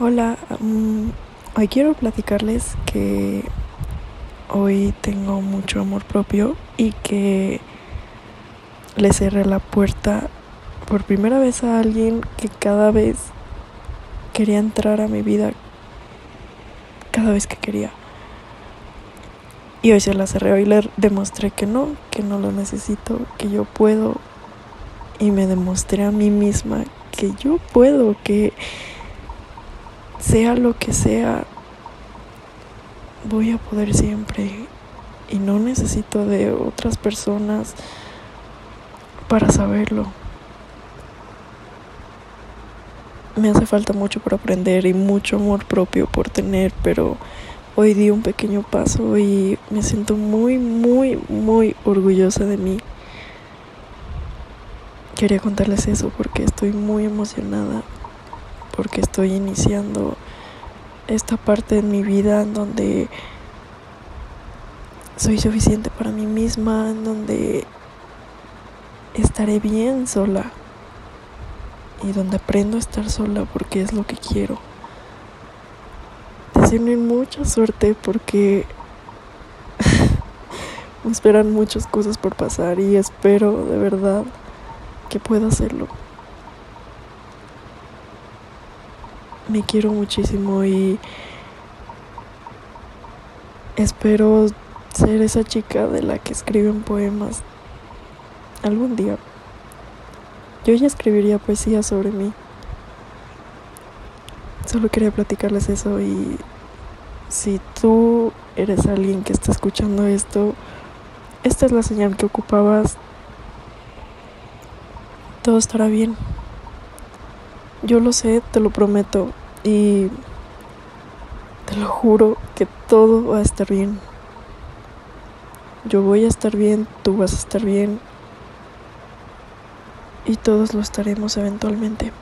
Hola, um, hoy quiero platicarles que hoy tengo mucho amor propio y que le cerré la puerta por primera vez a alguien que cada vez quería entrar a mi vida, cada vez que quería. Y hoy se la cerré, hoy le demostré que no, que no lo necesito, que yo puedo. Y me demostré a mí misma que yo puedo, que sea lo que sea, voy a poder siempre y no necesito de otras personas para saberlo. Me hace falta mucho por aprender y mucho amor propio por tener, pero hoy di un pequeño paso y me siento muy, muy, muy orgullosa de mí. Quería contarles eso porque estoy muy emocionada porque estoy iniciando esta parte de mi vida en donde soy suficiente para mí misma, en donde estaré bien sola y donde aprendo a estar sola porque es lo que quiero. Deseo mucha suerte porque me esperan muchas cosas por pasar y espero de verdad que pueda hacerlo. Me quiero muchísimo y espero ser esa chica de la que escriben poemas algún día. Yo ya escribiría poesía sobre mí. Solo quería platicarles eso y si tú eres alguien que está escuchando esto, esta es la señal que ocupabas. Todo estará bien. Yo lo sé, te lo prometo. Y te lo juro que todo va a estar bien. Yo voy a estar bien, tú vas a estar bien. Y todos lo estaremos eventualmente.